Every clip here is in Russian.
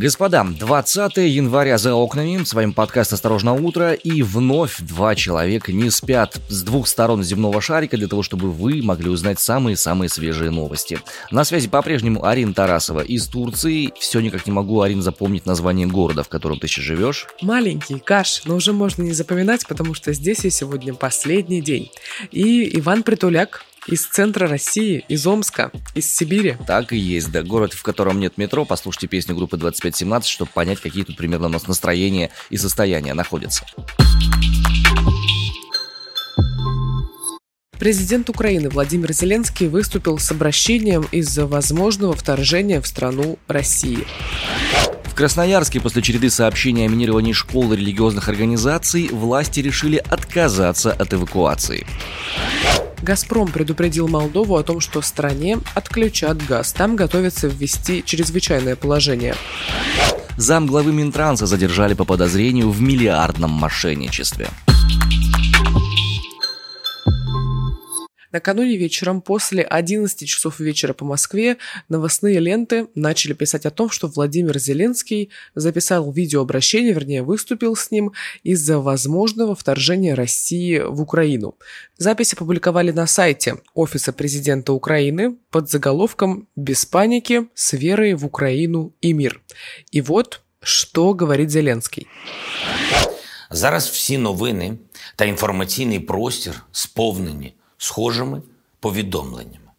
Господа, 20 января за окнами, с вами подкаст «Осторожно, утро», и вновь два человека не спят с двух сторон земного шарика для того, чтобы вы могли узнать самые-самые свежие новости. На связи по-прежнему Арина Тарасова из Турции. Все никак не могу, Арин, запомнить название города, в котором ты сейчас живешь. Маленький, Каш, но уже можно не запоминать, потому что здесь я сегодня последний день. И Иван Притуляк, из центра России, из Омска, из Сибири. Так и есть, да. Город, в котором нет метро. Послушайте песню группы 2517, чтобы понять, какие тут примерно у нас настроения и состояния находятся. Президент Украины Владимир Зеленский выступил с обращением из-за возможного вторжения в страну России. В Красноярске после череды сообщений о минировании школ и религиозных организаций власти решили отказаться от эвакуации. «Газпром» предупредил Молдову о том, что стране отключат газ. Там готовятся ввести чрезвычайное положение. Зам главы Минтранса задержали по подозрению в миллиардном мошенничестве. Накануне вечером после 11 часов вечера по Москве новостные ленты начали писать о том, что Владимир Зеленский записал видеообращение, вернее выступил с ним из-за возможного вторжения России в Украину. Записи опубликовали на сайте Офиса президента Украины под заголовком «Без паники, с верой в Украину и мир». И вот что говорит Зеленский. Зараз всі новини та інформаційний простір сповнені схожими повідомленнями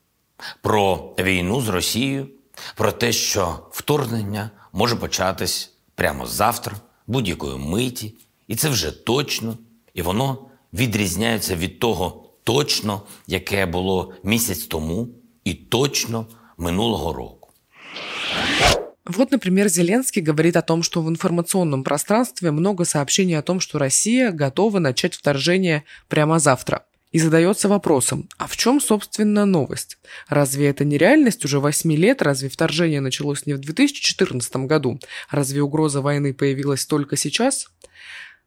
про війну з Росією, про те, що вторгнення може початись прямо завтра, будь-якої миті, і це вже точно, і воно відрізняється від того точно, яке було місяць тому, і точно минулого року. Вот, например, Зеленский говорит о том, что в информационном пространстве много сообщений о том, что Россия готова начать вторжение прямо завтра. И задается вопросом, а в чем, собственно, новость? Разве это не реальность уже 8 лет? Разве вторжение началось не в 2014 году? Разве угроза войны появилась только сейчас?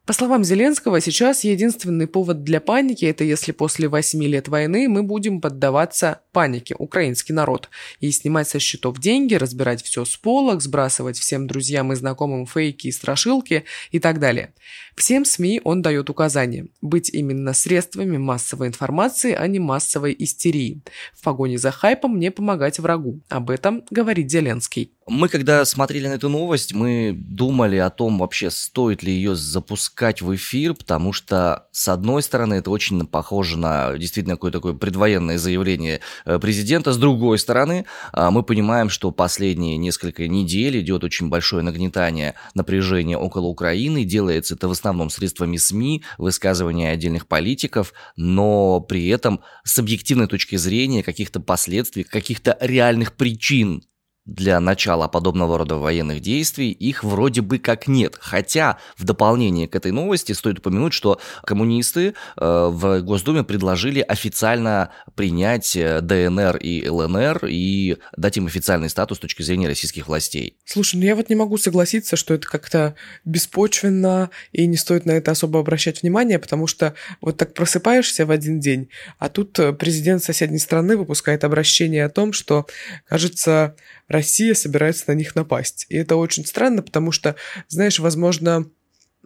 По словам Зеленского, сейчас единственный повод для паники – это если после 8 лет войны мы будем поддаваться панике, украинский народ, и снимать со счетов деньги, разбирать все с полок, сбрасывать всем друзьям и знакомым фейки и страшилки и так далее. Всем СМИ он дает указание быть именно средствами массовой информации, а не массовой истерии. В погоне за хайпом не помогать врагу. Об этом говорит Зеленский. Мы, когда смотрели на эту новость, мы думали о том, вообще стоит ли ее запускать в эфир, потому что, с одной стороны, это очень похоже на действительно какое-то такое предвоенное заявление президента, с другой стороны, а, мы понимаем, что последние несколько недель идет очень большое нагнетание напряжения около Украины, делается это в основном средствами СМИ, высказывания отдельных политиков, но при этом с объективной точки зрения каких-то последствий, каких-то реальных причин для начала подобного рода военных действий их вроде бы как нет. Хотя в дополнение к этой новости стоит упомянуть, что коммунисты э, в Госдуме предложили официально принять э, ДНР и ЛНР и дать им официальный статус с точки зрения российских властей. Слушай, ну я вот не могу согласиться, что это как-то беспочвенно и не стоит на это особо обращать внимание, потому что вот так просыпаешься в один день, а тут э, президент соседней страны выпускает обращение о том, что, кажется, Россия собирается на них напасть. И это очень странно, потому что, знаешь, возможно,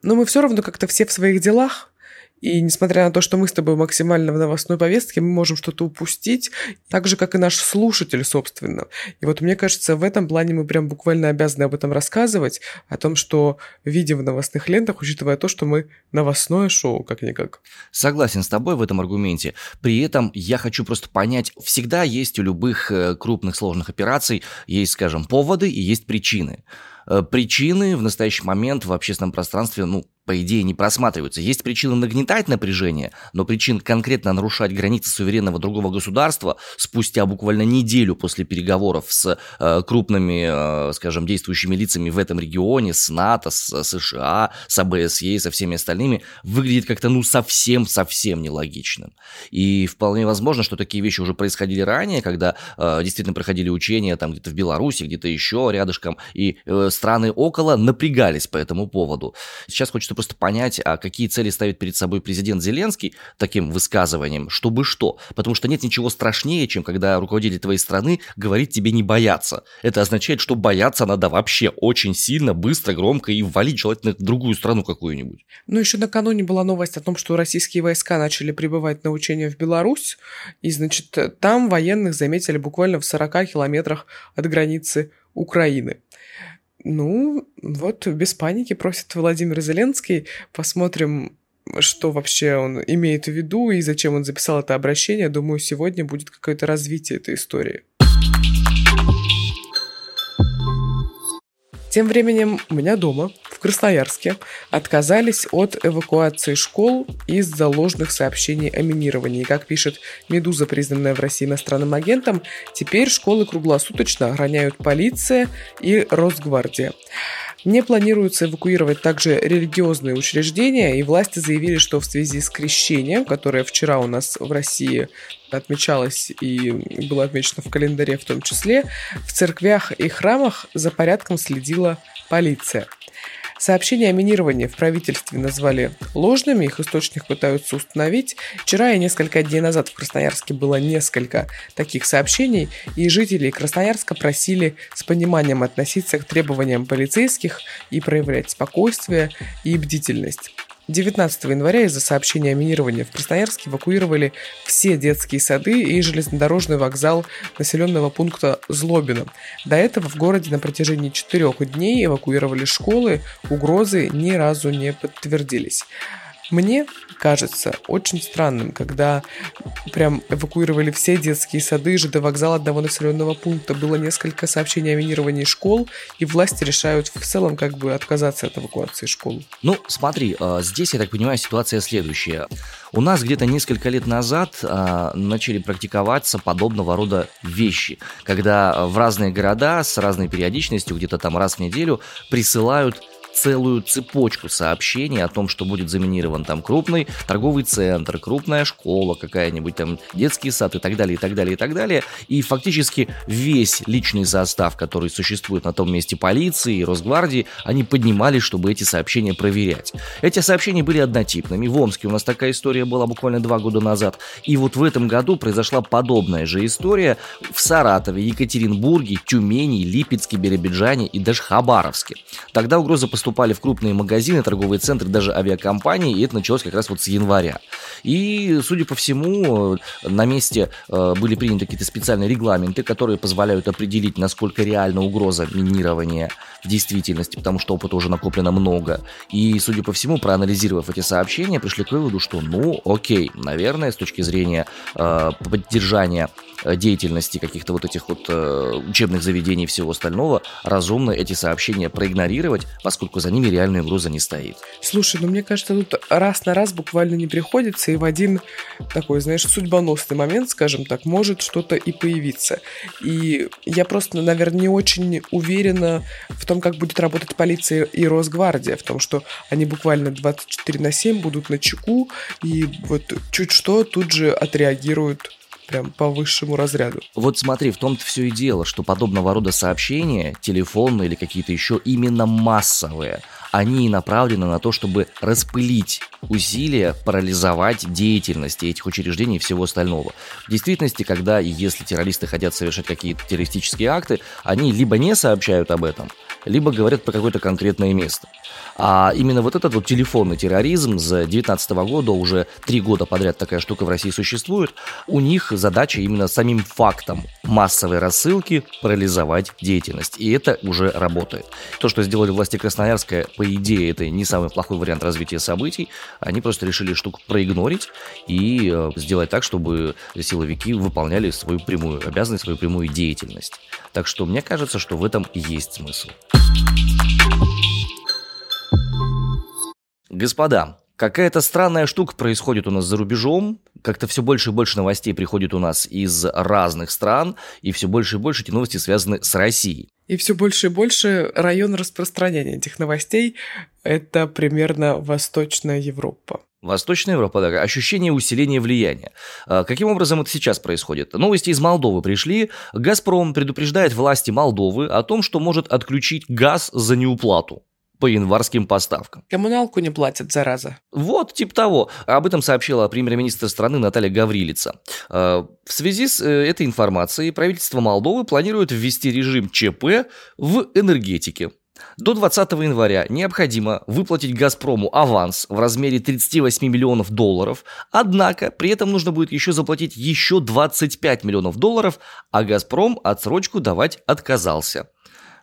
но мы все равно как-то все в своих делах, и несмотря на то, что мы с тобой максимально в новостной повестке, мы можем что-то упустить, так же, как и наш слушатель, собственно. И вот мне кажется, в этом плане мы прям буквально обязаны об этом рассказывать, о том, что видим в новостных лентах, учитывая то, что мы новостное шоу, как-никак. Согласен с тобой в этом аргументе. При этом я хочу просто понять, всегда есть у любых э, крупных сложных операций, есть, скажем, поводы и есть причины э, причины в настоящий момент в общественном пространстве, ну, по идее, не просматриваются. Есть причины нагнетать напряжение, но причин конкретно нарушать границы суверенного другого государства спустя буквально неделю после переговоров с э, крупными, э, скажем, действующими лицами в этом регионе, с НАТО, с США, с АБСЕ, со всеми остальными, выглядит как-то ну совсем-совсем нелогичным. И вполне возможно, что такие вещи уже происходили ранее, когда э, действительно проходили учения там где-то в Беларуси, где-то еще рядышком, и э, страны около напрягались по этому поводу. Сейчас хочется просто понять, а какие цели ставит перед собой президент Зеленский таким высказыванием, чтобы что. Потому что нет ничего страшнее, чем когда руководитель твоей страны говорит тебе не бояться. Это означает, что бояться надо вообще очень сильно, быстро, громко и валить желательно в другую страну какую-нибудь. Ну, еще накануне была новость о том, что российские войска начали прибывать на учения в Беларусь, и, значит, там военных заметили буквально в 40 километрах от границы Украины. Ну, вот без паники просит Владимир Зеленский. Посмотрим, что вообще он имеет в виду и зачем он записал это обращение. Думаю, сегодня будет какое-то развитие этой истории. Тем временем у меня дома, в Красноярске, отказались от эвакуации школ из-за ложных сообщений о минировании. Как пишет «Медуза», признанная в России иностранным агентом, теперь школы круглосуточно охраняют полиция и Росгвардия. Не планируется эвакуировать также религиозные учреждения, и власти заявили, что в связи с крещением, которое вчера у нас в России отмечалось и было отмечено в календаре в том числе, в церквях и храмах за порядком следила полиция. Сообщения о минировании в правительстве назвали ложными, их источник пытаются установить. Вчера и несколько дней назад в Красноярске было несколько таких сообщений, и жители Красноярска просили с пониманием относиться к требованиям полицейских и проявлять спокойствие и бдительность. 19 января из-за сообщения о минировании в Красноярске эвакуировали все детские сады и железнодорожный вокзал населенного пункта Злобино. До этого в городе на протяжении четырех дней эвакуировали школы, угрозы ни разу не подтвердились. Мне кажется очень странным, когда прям эвакуировали все детские сады, ЖД вокзал одного населенного пункта. Было несколько сообщений о минировании школ, и власти решают в целом как бы отказаться от эвакуации школ. Ну, смотри, а, здесь, я так понимаю, ситуация следующая. У нас где-то несколько лет назад а, начали практиковаться подобного рода вещи, когда в разные города с разной периодичностью, где-то там раз в неделю, присылают целую цепочку сообщений о том, что будет заминирован там крупный торговый центр, крупная школа какая-нибудь, там детский сад и так далее, и так далее, и так далее. И фактически весь личный состав, который существует на том месте полиции и Росгвардии, они поднимались, чтобы эти сообщения проверять. Эти сообщения были однотипными. В Омске у нас такая история была буквально два года назад. И вот в этом году произошла подобная же история в Саратове, Екатеринбурге, Тюмени, Липецке, Биробиджане и даже Хабаровске. Тогда угроза поступали в крупные магазины, торговые центры, даже авиакомпании, и это началось как раз вот с января. И, судя по всему, на месте э, были приняты какие-то специальные регламенты, которые позволяют определить, насколько реальна угроза минирования в действительности, потому что опыта уже накоплено много. И, судя по всему, проанализировав эти сообщения, пришли к выводу, что, ну, окей, наверное, с точки зрения э, поддержания э, деятельности каких-то вот этих вот э, учебных заведений и всего остального, разумно эти сообщения проигнорировать, поскольку за ними реальная угроза не стоит. Слушай, ну мне кажется, тут раз на раз буквально не приходится, и в один такой, знаешь, судьбоносный момент, скажем так, может что-то и появиться. И я просто, наверное, не очень уверена в том, как будет работать полиция и Росгвардия, в том, что они буквально 24 на 7 будут на чеку, и вот чуть что тут же отреагируют прям по высшему разряду. Вот смотри, в том-то все и дело, что подобного рода сообщения, телефонные или какие-то еще, именно массовые – они направлены на то, чтобы распылить усилия, парализовать деятельность этих учреждений и всего остального. В действительности, когда и если террористы хотят совершать какие-то террористические акты, они либо не сообщают об этом, либо говорят про какое-то конкретное место. А именно вот этот вот телефонный терроризм с 2019 года, уже три года подряд такая штука в России существует, у них задача именно самим фактом массовой рассылки парализовать деятельность. И это уже работает. То, что сделали власти Красноярска, по идее, это не самый плохой вариант развития событий. Они просто решили штуку проигнорить и э, сделать так, чтобы силовики выполняли свою прямую обязанность, свою прямую деятельность. Так что мне кажется, что в этом есть смысл. Господа, какая-то странная штука происходит у нас за рубежом. Как-то все больше и больше новостей приходит у нас из разных стран, и все больше и больше эти новости связаны с Россией. И все больше и больше район распространения этих новостей – это примерно Восточная Европа. Восточная Европа, да, ощущение усиления влияния. А каким образом это сейчас происходит? Новости из Молдовы пришли. «Газпром» предупреждает власти Молдовы о том, что может отключить газ за неуплату. По январским поставкам. Коммуналку не платят, зараза. Вот, типа того. Об этом сообщила премьер-министр страны Наталья Гаврилица. Э, в связи с э, этой информацией правительство Молдовы планирует ввести режим ЧП в энергетике. До 20 января необходимо выплатить «Газпрому» аванс в размере 38 миллионов долларов, однако при этом нужно будет еще заплатить еще 25 миллионов долларов, а «Газпром» отсрочку давать отказался.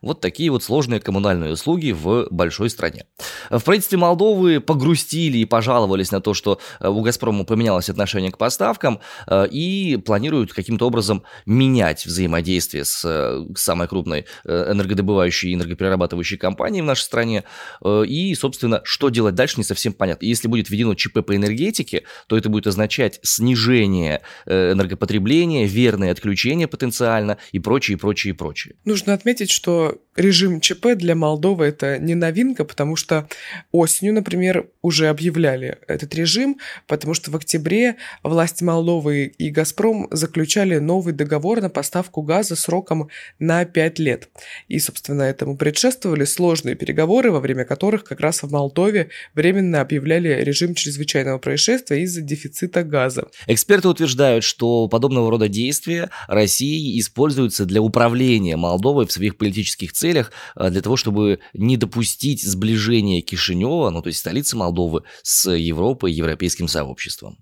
Вот такие вот сложные коммунальные услуги в большой стране. В правительстве Молдовы погрустили и пожаловались на то, что э, у «Газпрома» поменялось отношение к поставкам э, и планируют каким-то образом менять взаимодействие с э, самой крупной энергодобывающей и энергоперерабатывающей компанией в нашей стране. И, собственно, что делать дальше, не совсем понятно. Если будет введено ЧП по энергетике, то это будет означать снижение энергопотребления, верное отключение потенциально и прочее, и прочее, и прочее. Нужно отметить, что режим ЧП для Молдовы это не новинка, потому что осенью, например, уже объявляли этот режим, потому что в октябре власти Молдовы и «Газпром» заключали новый договор на поставку газа сроком на 5 лет. И, собственно, этому предшествовали сложные переговоры, во время которых как раз в Молдове временно объявляли режим чрезвычайного происшествия из-за дефицита газа. Эксперты утверждают, что подобного рода действия России используются для управления Молдовой в своих политических политических целях э, для того, чтобы не допустить сближения Кишинева, ну то есть столицы Молдовы, с Европой и европейским сообществом.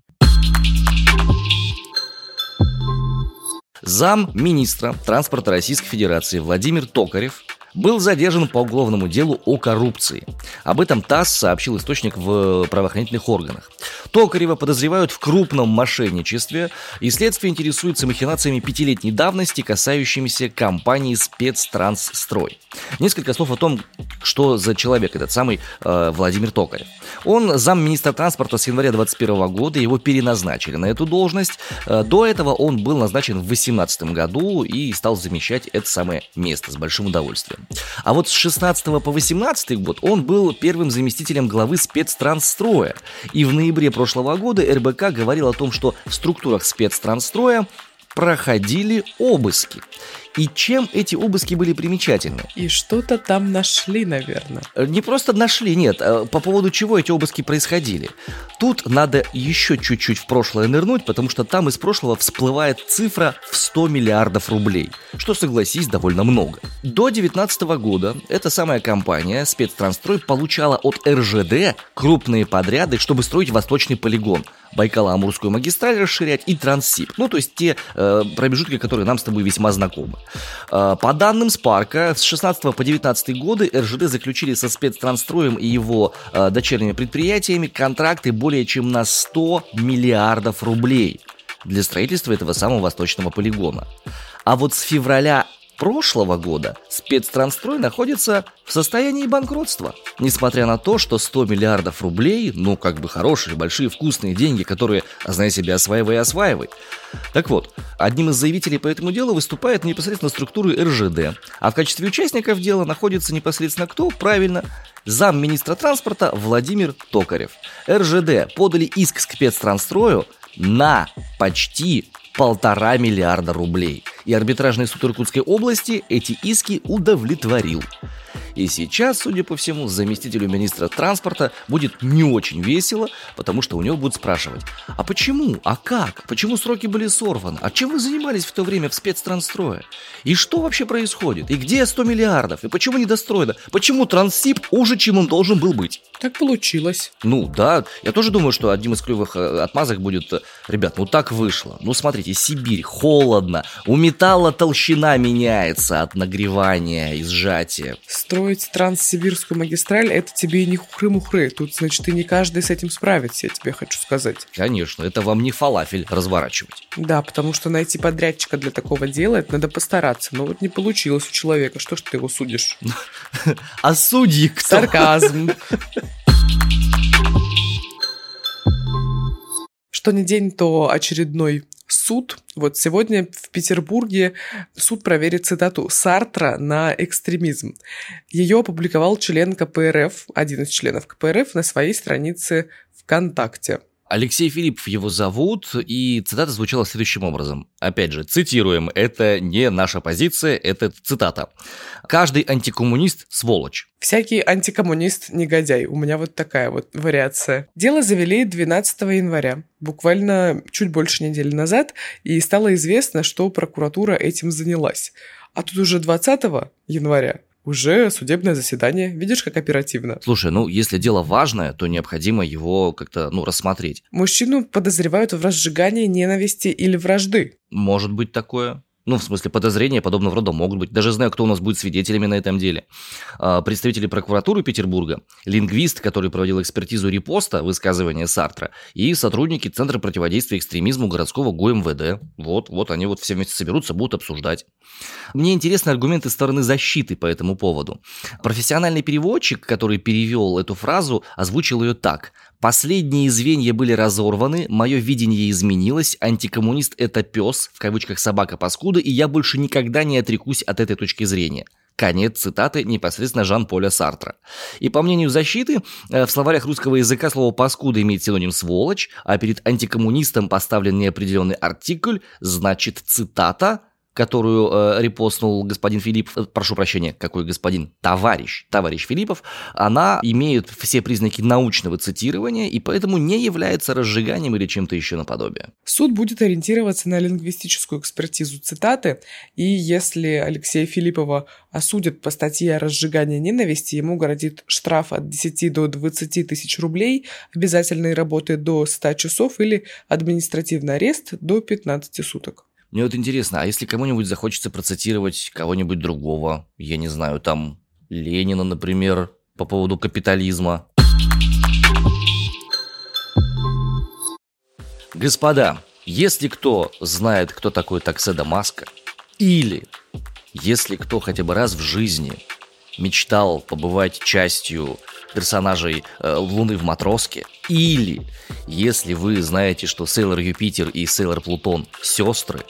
Зам министра транспорта Российской Федерации Владимир Токарев был задержан по уголовному делу о коррупции. Об этом ТАСС сообщил источник в правоохранительных органах. Токарева подозревают в крупном мошенничестве, и следствие интересуется махинациями пятилетней давности, касающимися компании «Спецтрансстрой». Несколько слов о том, что за человек этот самый э, Владимир Токарев. Он замминистра транспорта с января 2021 года, его переназначили на эту должность. Э, до этого он был назначен в 2018 году и стал замещать это самое место с большим удовольствием. А вот с 16 по 18 год он был первым заместителем главы спецтранстроя. И в ноябре прошлого года РБК говорил о том, что в структурах спецтранстроя проходили обыски. И чем эти обыски были примечательны? И что-то там нашли, наверное. Э, не просто нашли, нет. А по поводу чего эти обыски происходили. Тут надо еще чуть-чуть в прошлое нырнуть, потому что там из прошлого всплывает цифра в 100 миллиардов рублей. Что, согласись, довольно много. До 2019 года эта самая компания, спецтрансстрой, получала от РЖД крупные подряды, чтобы строить восточный полигон. Байкало-Амурскую магистраль расширять и Транссиб. Ну, то есть те э, промежутки, которые нам с тобой весьма знакомы. Э, по данным Спарка, с 16 по 19 годы РЖД заключили со спецтранстроем и его э, дочерними предприятиями контракты более чем на 100 миллиардов рублей для строительства этого самого восточного полигона. А вот с февраля прошлого года спецтрансстрой находится в состоянии банкротства. Несмотря на то, что 100 миллиардов рублей, ну как бы хорошие, большие, вкусные деньги, которые, знай себя, осваивай осваивай. Так вот, одним из заявителей по этому делу выступает непосредственно структуры РЖД, а в качестве участников дела находится непосредственно кто? Правильно, замминистра транспорта Владимир Токарев. РЖД подали иск к спецтрансстрою на почти полтора миллиарда рублей. И арбитражный суд Иркутской области эти иски удовлетворил. И сейчас, судя по всему, заместителю министра транспорта будет не очень весело, потому что у него будут спрашивать, а почему, а как, почему сроки были сорваны, а чем вы занимались в то время в спецтрансстрое, и что вообще происходит, и где 100 миллиардов, и почему недостроено, почему Транссиб хуже, чем он должен был быть. Так получилось. Ну да, я тоже думаю, что одним из клевых э, отмазок будет, э, ребят, ну так вышло, ну смотрите, Сибирь, холодно, у металла толщина меняется от нагревания и сжатия. Построить транссибирскую магистраль, это тебе и не хухры-мухры. Тут, значит, и не каждый с этим справится, я тебе хочу сказать. Конечно, это вам не фалафель разворачивать. Да, потому что найти подрядчика для такого дела, это надо постараться. Но вот не получилось у человека, что ж ты его судишь? А судьи кто? Сарказм. Что не день, то очередной суд. Вот сегодня в Петербурге суд проверит цитату Сартра на экстремизм. Ее опубликовал член КПРФ, один из членов КПРФ, на своей странице ВКонтакте. Алексей Филиппов его зовут, и цитата звучала следующим образом. Опять же, цитируем, это не наша позиция, это цитата. «Каждый антикоммунист – сволочь». Всякий антикоммунист – негодяй. У меня вот такая вот вариация. Дело завели 12 января, буквально чуть больше недели назад, и стало известно, что прокуратура этим занялась. А тут уже 20 января уже судебное заседание. Видишь, как оперативно. Слушай, ну, если дело важное, то необходимо его как-то, ну, рассмотреть. Мужчину подозревают в разжигании ненависти или вражды. Может быть такое. Ну, в смысле, подозрения подобного рода могут быть. Даже знаю, кто у нас будет свидетелями на этом деле. А, представители прокуратуры Петербурга, лингвист, который проводил экспертизу репоста высказывания Сартра, и сотрудники Центра противодействия экстремизму городского ГУМВД. Вот, вот они вот все вместе соберутся, будут обсуждать. Мне интересны аргументы стороны защиты по этому поводу. Профессиональный переводчик, который перевел эту фразу, озвучил ее так. Последние звенья были разорваны, мое видение изменилось, антикоммунист – это пес, в кавычках собака-паскуда, и я больше никогда не отрекусь от этой точки зрения. Конец цитаты непосредственно Жан-Поля Сартра. И по мнению защиты, э, в словарях русского языка слово «паскуда» имеет синоним «сволочь», а перед антикоммунистом поставлен неопределенный артикль, значит цитата – которую э, репостнул господин Филиппов, э, прошу прощения, какой господин, товарищ, товарищ Филиппов, она имеет все признаки научного цитирования и поэтому не является разжиганием или чем-то еще наподобие. Суд будет ориентироваться на лингвистическую экспертизу цитаты, и если Алексея Филиппова осудят по статье о разжигании ненависти, ему грозит штраф от 10 до 20 тысяч рублей, обязательной работы до 100 часов или административный арест до 15 суток. Мне вот интересно, а если кому-нибудь захочется процитировать кого-нибудь другого, я не знаю, там Ленина, например, по поводу капитализма? Господа, если кто знает, кто такой Такседа Маска, или если кто хотя бы раз в жизни мечтал побывать частью персонажей э, Луны в Матроске, или если вы знаете, что Сейлор Юпитер и Сейлор Плутон сестры,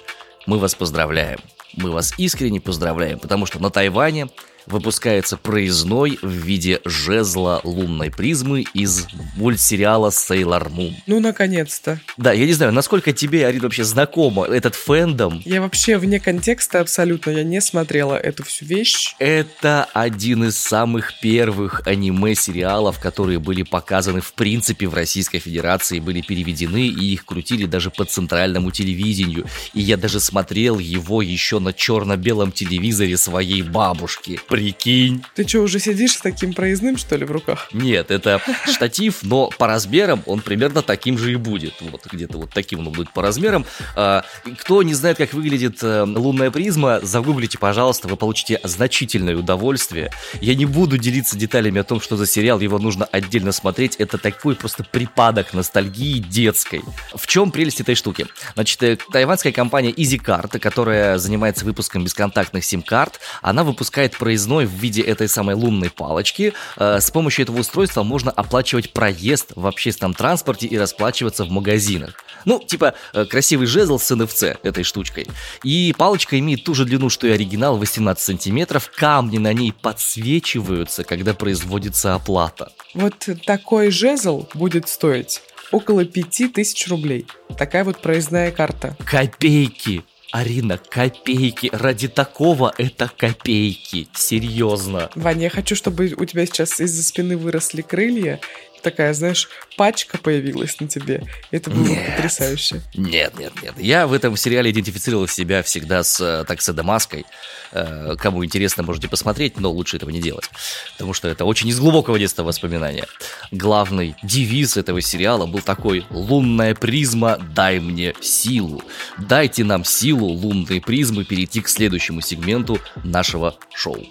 мы вас поздравляем. Мы вас искренне поздравляем, потому что на Тайване выпускается проездной в виде жезла лунной призмы из мультсериала Sailor Moon. Ну, наконец-то. Да, я не знаю, насколько тебе, Арина, вообще знакомо этот фэндом. Я вообще вне контекста абсолютно, я не смотрела эту всю вещь. Это один из самых первых аниме-сериалов, которые были показаны в принципе в Российской Федерации, были переведены и их крутили даже по центральному телевидению. И я даже смотрел его еще на черно-белом телевизоре своей бабушки. Прикинь. Ты что, уже сидишь с таким проездным, что ли, в руках? Нет, это штатив, но по размерам он примерно таким же и будет. Вот где-то вот таким он будет по размерам. А, кто не знает, как выглядит э, лунная призма, загуглите, пожалуйста, вы получите значительное удовольствие. Я не буду делиться деталями о том, что за сериал, его нужно отдельно смотреть. Это такой просто припадок ностальгии детской. В чем прелесть этой штуки? Значит, э, тайваньская компания EasyCard, которая занимается выпуском бесконтактных сим-карт, она выпускает проездные проездной в виде этой самой лунной палочки. Э, с помощью этого устройства можно оплачивать проезд в общественном транспорте и расплачиваться в магазинах. Ну, типа э, красивый жезл с NFC этой штучкой. И палочка имеет ту же длину, что и оригинал, 18 сантиметров. Камни на ней подсвечиваются, когда производится оплата. Вот такой жезл будет стоить около 5000 рублей. Такая вот проездная карта. Копейки! Арина, копейки. Ради такого это копейки. Серьезно. Ваня, я хочу, чтобы у тебя сейчас из-за спины выросли крылья, такая, знаешь, пачка появилась на тебе. Это было нет, потрясающе. Нет, нет, нет. Я в этом сериале идентифицировал себя всегда с э, таксодомаской. Э, кому интересно, можете посмотреть, но лучше этого не делать. Потому что это очень из глубокого детства воспоминания. Главный девиз этого сериала был такой «Лунная призма, дай мне силу». Дайте нам силу, лунные призмы, перейти к следующему сегменту нашего шоу.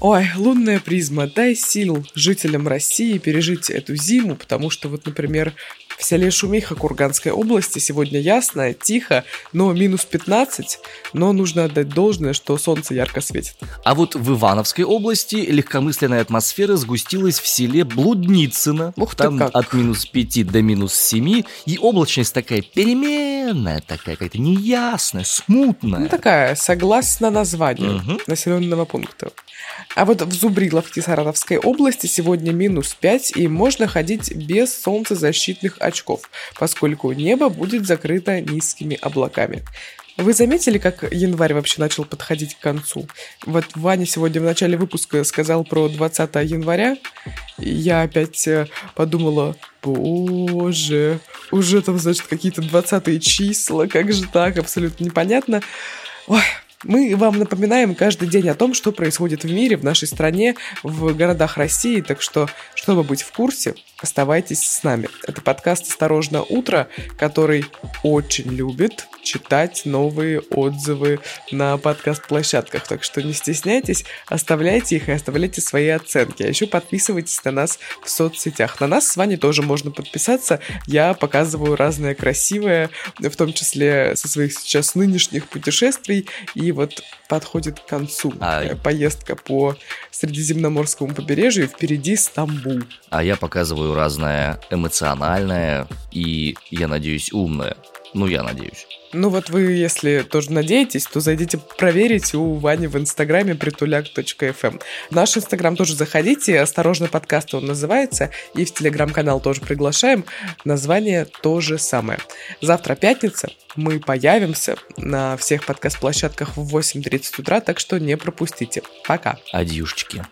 Ой, лунная призма, дай сил жителям России пережить эту зиму, потому что вот, например, в селе Шумиха Курганской области сегодня ясно, тихо, но минус 15, но нужно отдать должное, что солнце ярко светит. А вот в Ивановской области легкомысленная атмосфера сгустилась в селе Блудницыно. Ух Там как. от минус 5 до минус 7, и облачность такая перемен вселенная такая, какая-то неясная, смутная. Ну, такая, согласно названию Мгм. населенного пункта. А вот в Зубриловке Саратовской области сегодня минус 5, и можно ходить без солнцезащитных очков, поскольку небо будет закрыто низкими облаками. Вы заметили, как январь вообще начал подходить к концу? Вот Ваня сегодня в начале выпуска сказал про 20 января, и я опять э, подумала, боже, уже там, значит, какие-то 20 числа, как же так, абсолютно непонятно. Ой, мы вам напоминаем каждый день о том, что происходит в мире, в нашей стране, в городах России, так что, чтобы быть в курсе, оставайтесь с нами. Это подкаст «Осторожно, утро», который очень любит читать новые отзывы на подкаст-площадках, так что не стесняйтесь, оставляйте их и оставляйте свои оценки, а еще подписывайтесь на нас в соцсетях. На нас с вами тоже можно подписаться, я показываю разное красивое, в том числе со своих сейчас нынешних путешествий, и вот подходит к концу А- поездка по Средиземноморскому побережью, впереди Стамбул. А я показываю разное эмоциональное и, я надеюсь, умное. Ну, я надеюсь. Ну вот вы, если тоже надеетесь, то зайдите проверить у Вани в инстаграме притуляк.фм. В наш инстаграм тоже заходите, осторожно подкаст он называется, и в телеграм-канал тоже приглашаем. Название то же самое. Завтра пятница, мы появимся на всех подкаст-площадках в 8.30 утра, так что не пропустите. Пока. Адьюшечки.